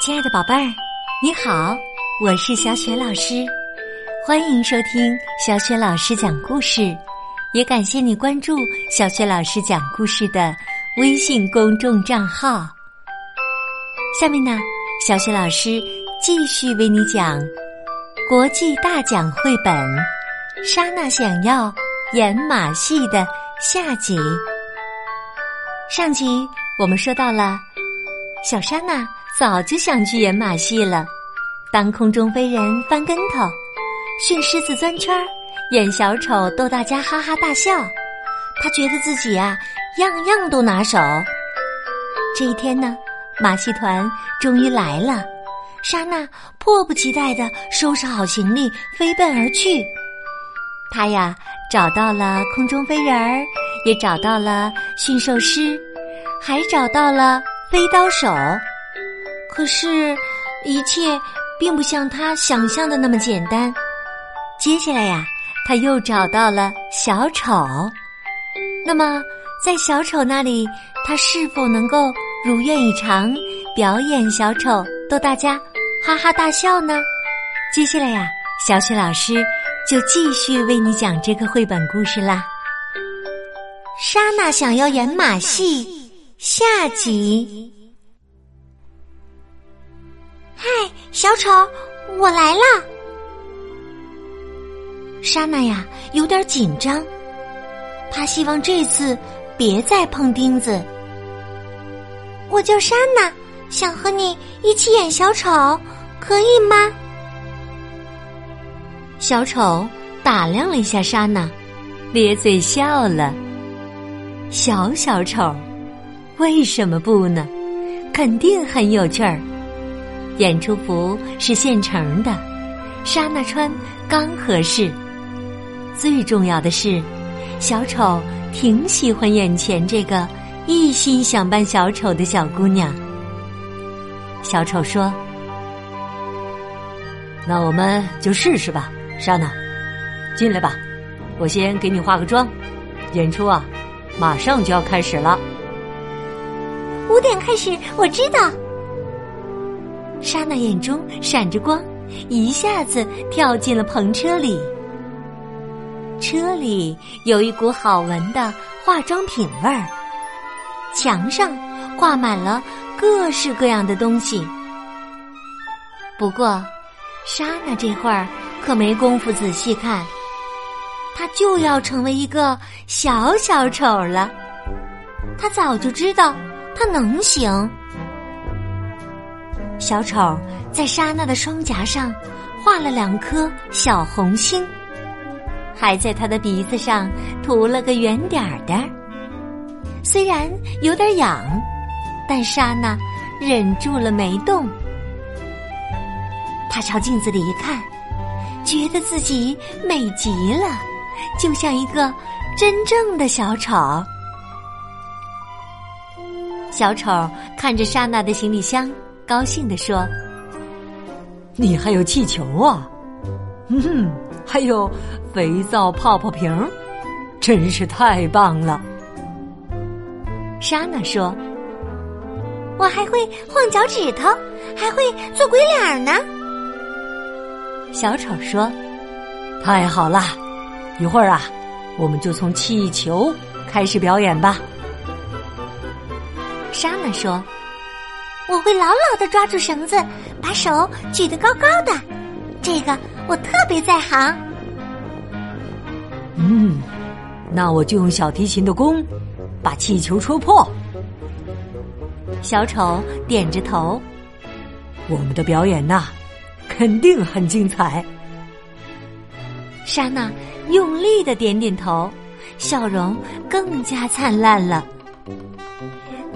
亲爱的宝贝儿，你好，我是小雪老师，欢迎收听小雪老师讲故事，也感谢你关注小雪老师讲故事的微信公众账号。下面呢，小雪老师继续为你讲国际大奖绘本《莎娜想要演马戏》的下集。上集我们说到了小莎娜。早就想去演马戏了，当空中飞人、翻跟头、训狮子钻圈儿、演小丑逗大家哈哈大笑，他觉得自己呀样样都拿手。这一天呢，马戏团终于来了，莎娜迫不及待的收拾好行李，飞奔而去。他呀找到了空中飞人儿，也找到了驯兽师，还找到了飞刀手。可是，一切并不像他想象的那么简单。接下来呀，他又找到了小丑。那么，在小丑那里，他是否能够如愿以偿表演小丑，逗大家哈哈大笑呢？接下来呀，小雪老师就继续为你讲这个绘本故事啦。莎娜想要演马戏下集。嗨，小丑，我来了。莎娜呀，有点紧张，她希望这次别再碰钉子。我叫莎娜，想和你一起演小丑，可以吗？小丑打量了一下莎娜，咧嘴笑了。小小丑，为什么不呢？肯定很有趣儿。演出服是现成的，莎娜穿刚合适。最重要的是，小丑挺喜欢眼前这个一心想扮小丑的小姑娘。小丑说：“那我们就试试吧，莎娜，进来吧，我先给你化个妆。演出啊，马上就要开始了。五点开始，我知道。”莎娜眼中闪着光，一下子跳进了篷车里。车里有一股好闻的化妆品味儿，墙上挂满了各式各样的东西。不过，莎娜这会儿可没工夫仔细看，她就要成为一个小小丑了。她早就知道，她能行。小丑在莎娜的双颊上画了两颗小红心，还在她的鼻子上涂了个圆点儿点儿。虽然有点痒，但莎娜忍住了没动。她朝镜子里一看，觉得自己美极了，就像一个真正的小丑。小丑看着莎娜的行李箱。高兴地说：“你还有气球啊，嗯哼，还有肥皂泡泡瓶，真是太棒了。”莎娜说：“我还会晃脚趾头，还会做鬼脸呢。”小丑说：“太好了，一会儿啊，我们就从气球开始表演吧。”莎娜说。我会牢牢的抓住绳子，把手举得高高的，这个我特别在行。嗯，那我就用小提琴的弓把气球戳破。小丑点着头，我们的表演呐，肯定很精彩。莎娜用力的点点头，笑容更加灿烂了。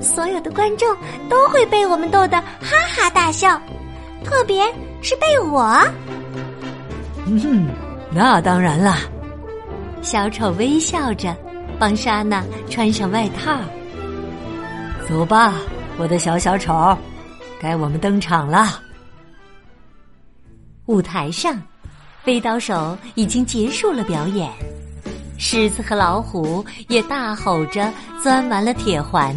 所有的观众都会被我们逗得哈哈大笑，特别是被我。嗯，那当然啦。小丑微笑着帮莎娜穿上外套。走吧，我的小小丑，该我们登场了。舞台上，飞刀手已经结束了表演，狮子和老虎也大吼着钻完了铁环。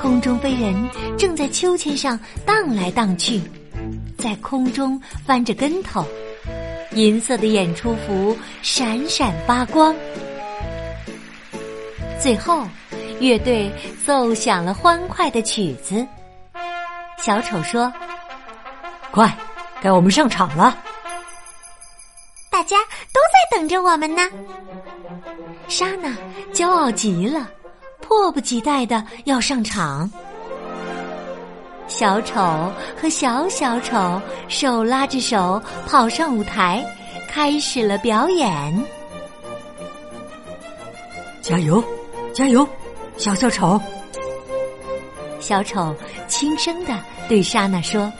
空中飞人正在秋千上荡来荡去，在空中翻着跟头，银色的演出服闪闪发光。最后，乐队奏响了欢快的曲子。小丑说：“快，该我们上场了。”大家都在等着我们呢。莎娜骄傲极了，迫不及待的要上场。小丑和小小丑手拉着手跑上舞台，开始了表演。加油，加油，小小丑！小丑轻声的对莎娜说：“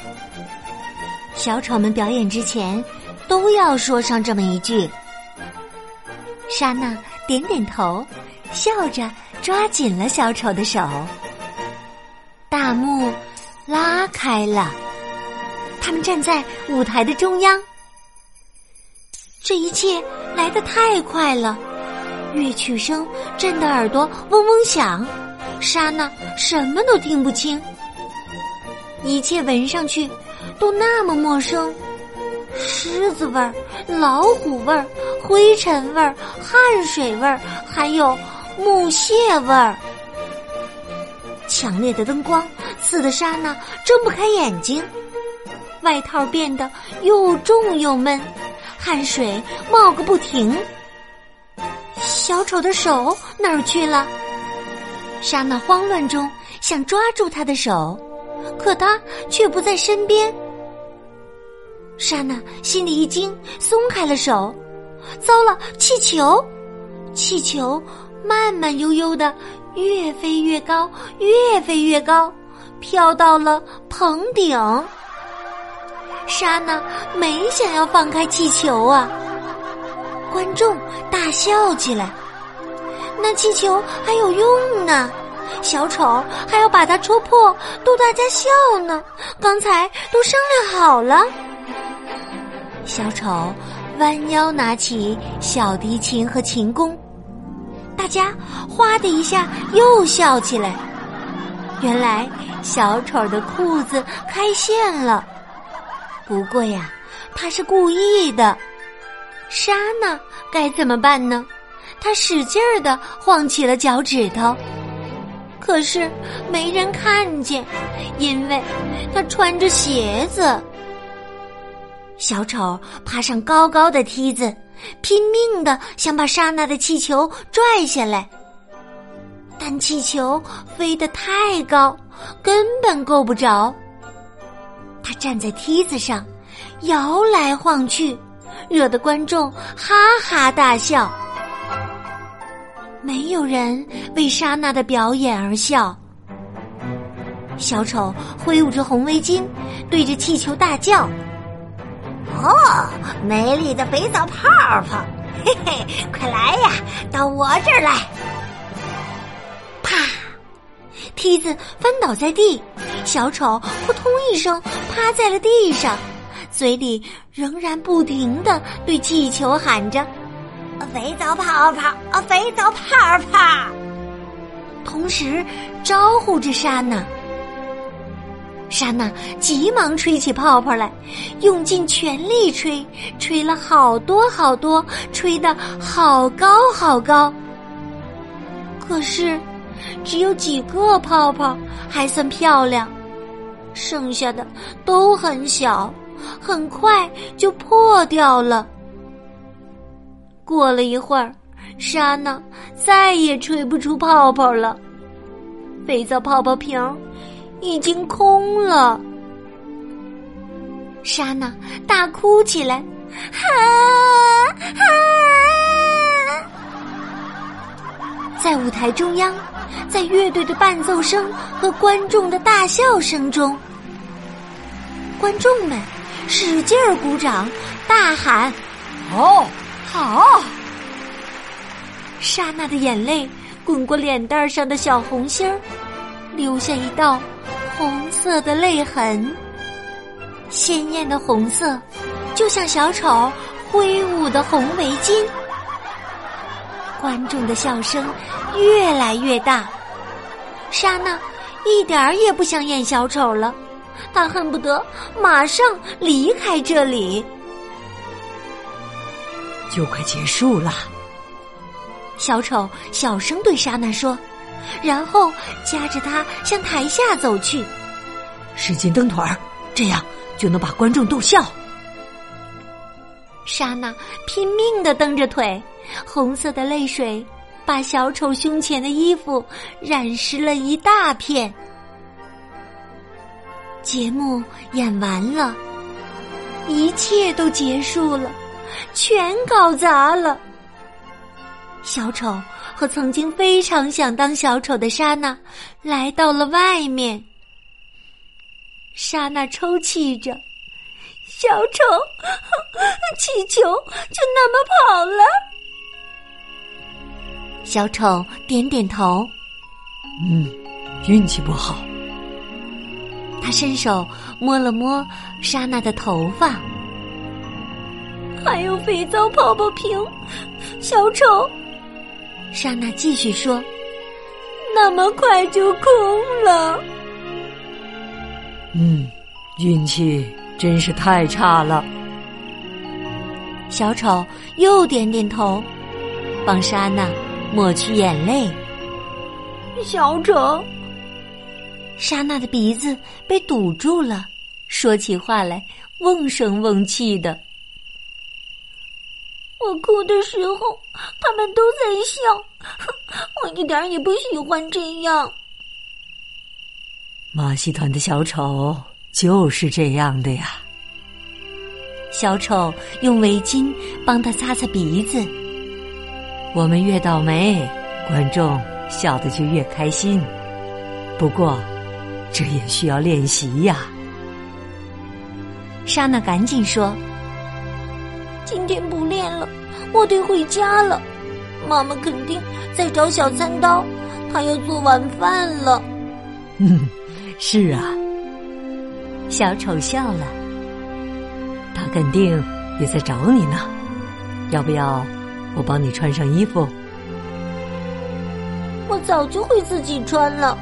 小丑们表演之前。”都要说上这么一句。莎娜点点头，笑着抓紧了小丑的手。大幕拉开了，他们站在舞台的中央。这一切来得太快了，乐曲声震得耳朵嗡嗡响，莎娜什么都听不清。一切闻上去都那么陌生。狮子味儿、老虎味儿、灰尘味儿、汗水味儿，还有木屑味儿。强烈的灯光刺得莎娜睁不开眼睛，外套变得又重又闷，汗水冒个不停。小丑的手哪儿去了？莎娜慌乱中想抓住他的手，可他却不在身边。莎娜心里一惊，松开了手。糟了，气球！气球慢慢悠悠的越飞越高，越飞越高，飘到了棚顶。莎娜没想要放开气球啊！观众大笑起来。那气球还有用呢，小丑还要把它戳破，逗大家笑呢。刚才都商量好了。小丑弯腰拿起小提琴和琴弓，大家哗的一下又笑起来。原来小丑的裤子开线了，不过呀，他是故意的。莎娜该怎么办呢？他使劲儿的晃起了脚趾头，可是没人看见，因为他穿着鞋子。小丑爬上高高的梯子，拼命的想把莎娜的气球拽下来，但气球飞得太高，根本够不着。他站在梯子上，摇来晃去，惹得观众哈哈大笑。没有人为莎娜的表演而笑。小丑挥舞着红围巾，对着气球大叫。哦，美丽的肥皂泡泡，嘿嘿，快来呀，到我这儿来！啪，梯子翻倒在地，小丑扑通一声趴在了地上，嘴里仍然不停的对气球喊着：“肥皂泡泡，啊，肥皂泡泡！”同时招呼着莎娜。莎娜急忙吹起泡泡来，用尽全力吹，吹了好多好多，吹得好高好高。可是，只有几个泡泡还算漂亮，剩下的都很小，很快就破掉了。过了一会儿，莎娜再也吹不出泡泡了，肥皂泡泡瓶。已经空了，莎娜大哭起来，啊啊！在舞台中央，在乐队的伴奏声和观众的大笑声中，观众们使劲儿鼓掌，大喊：“哦，好！”莎娜的眼泪滚过脸蛋上的小红心儿，留下一道。红色的泪痕，鲜艳的红色，就像小丑挥舞的红围巾。观众的笑声越来越大，莎娜一点儿也不想演小丑了，她恨不得马上离开这里。就快结束了，小丑小声对莎娜说，然后夹着他向台下走去。使劲蹬腿儿，这样就能把观众逗笑。莎娜拼命的蹬着腿，红色的泪水把小丑胸前的衣服染湿了一大片。节目演完了，一切都结束了，全搞砸了。小丑和曾经非常想当小丑的莎娜来到了外面。莎娜抽泣着。小丑，气球就那么跑了。小丑点点头，嗯，运气不好。他伸手摸了摸莎娜的头发，还有肥皂泡泡瓶。小丑，莎娜继续说：“那么快就空了。”嗯，运气。真是太差了。小丑又点点头，帮莎娜抹去眼泪。小丑，莎娜的鼻子被堵住了，说起话来瓮声瓮气的。我哭的时候，他们都在笑，我一点也不喜欢这样。马戏团的小丑。就是这样的呀。小丑用围巾帮他擦擦鼻子。我们越倒霉，观众笑的就越开心。不过，这也需要练习呀。莎娜赶紧说：“今天不练了，我得回家了。妈妈肯定在找小餐刀，她要做晚饭了。”嗯，是啊。小丑笑了，他肯定也在找你呢。要不要我帮你穿上衣服？我早就会自己穿了。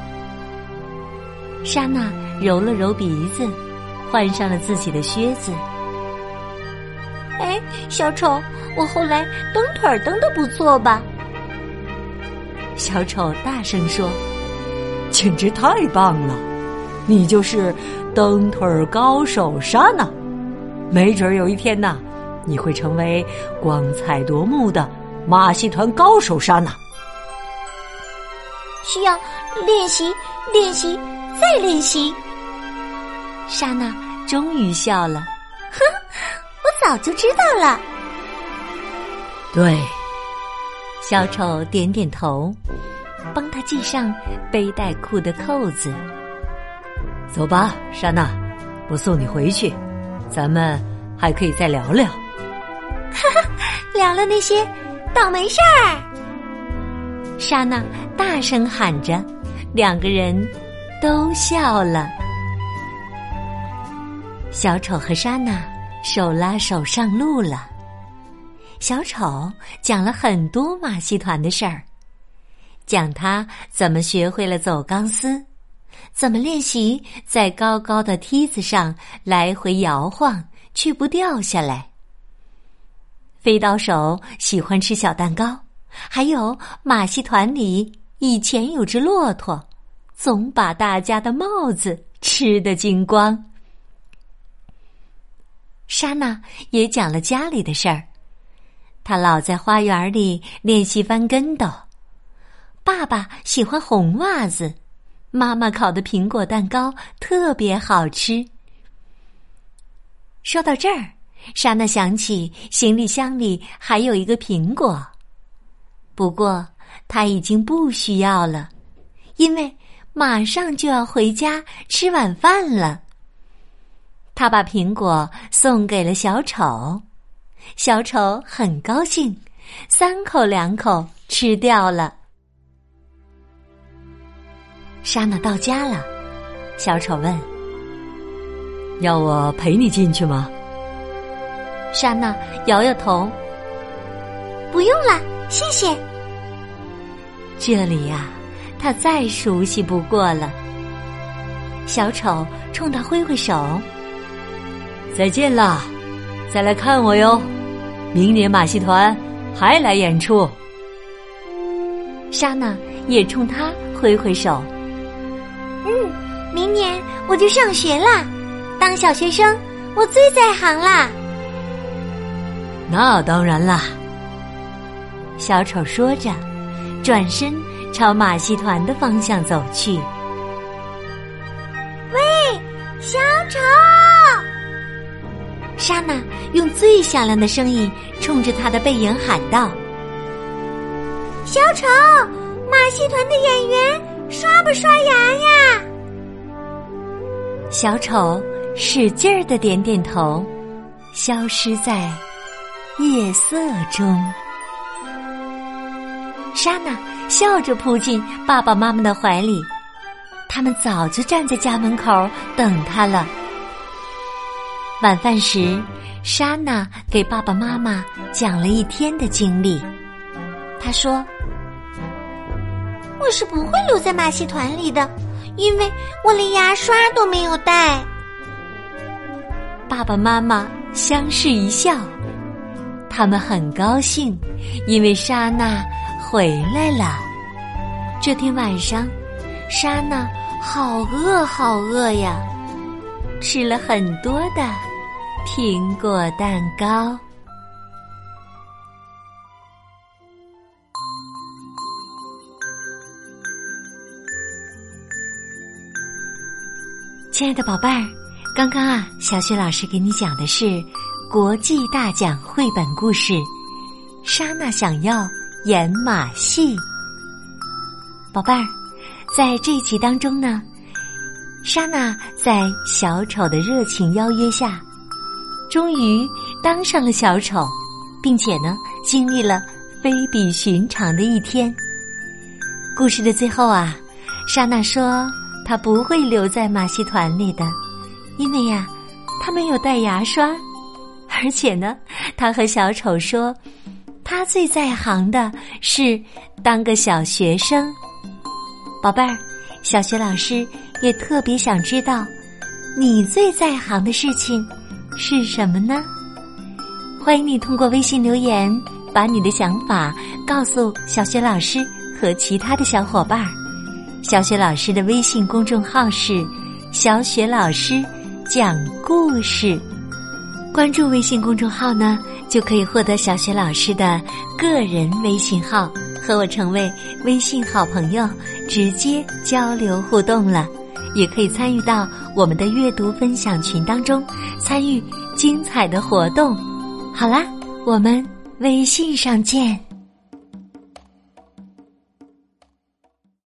莎娜揉了揉鼻子，换上了自己的靴子。哎，小丑，我后来蹬腿儿蹬的不错吧？小丑大声说：“简直太棒了！你就是。”蹬腿儿高手莎娜，没准有一天呐，你会成为光彩夺目的马戏团高手莎娜。需要练习，练习，再练习。莎娜终于笑了，哼，早就知道了。对，小丑点点头，帮他系上背带裤的扣子。走吧，莎娜，我送你回去，咱们还可以再聊聊。哈哈，聊聊那些倒霉事儿。莎娜大声喊着，两个人都笑了。小丑和莎娜手拉手上路了。小丑讲了很多马戏团的事儿，讲他怎么学会了走钢丝。怎么练习在高高的梯子上来回摇晃却不掉下来？飞刀手喜欢吃小蛋糕，还有马戏团里以前有只骆驼，总把大家的帽子吃得精光。莎娜也讲了家里的事儿，她老在花园里练习翻跟斗，爸爸喜欢红袜子。妈妈烤的苹果蛋糕特别好吃。说到这儿，莎娜想起行李箱里还有一个苹果，不过她已经不需要了，因为马上就要回家吃晚饭了。他把苹果送给了小丑，小丑很高兴，三口两口吃掉了。莎娜到家了，小丑问：“要我陪你进去吗？”莎娜摇摇头：“不用了，谢谢。”这里呀，他再熟悉不过了，小丑冲他挥挥手：“再见啦，再来看我哟！明年马戏团还来演出。”莎娜也冲他挥挥手：“嗯，明年我就上学啦，当小学生我最在行啦。”那当然啦，小丑说着，转身朝马戏团的方向走去。喂，小丑！莎娜用最响亮的声音冲着他的背影喊道：“小丑，马戏团的演员刷不刷牙呀？”小丑使劲儿的点点头，消失在。夜色中，莎娜笑着扑进爸爸妈妈的怀里，他们早就站在家门口等他了。晚饭时，莎娜给爸爸妈妈讲了一天的经历。她说：“我是不会留在马戏团里的，因为我连牙刷都没有带。”爸爸妈妈相视一笑。他们很高兴，因为莎娜回来了。这天晚上，莎娜好饿好饿呀，吃了很多的苹果蛋糕。亲爱的宝贝儿，刚刚啊，小雪老师给你讲的是。国际大奖绘本故事，莎娜想要演马戏。宝贝儿，在这一集当中呢，莎娜在小丑的热情邀约下，终于当上了小丑，并且呢，经历了非比寻常的一天。故事的最后啊，莎娜说她不会留在马戏团里的，因为呀，她没有带牙刷。而且呢，她和小丑说，他最在行的是当个小学生。宝贝儿，小学老师也特别想知道，你最在行的事情是什么呢？欢迎你通过微信留言，把你的想法告诉小学老师和其他的小伙伴儿。小雪老师的微信公众号是“小雪老师讲故事”。关注微信公众号呢，就可以获得小雪老师的个人微信号，和我成为微信好朋友，直接交流互动了。也可以参与到我们的阅读分享群当中，参与精彩的活动。好啦，我们微信上见。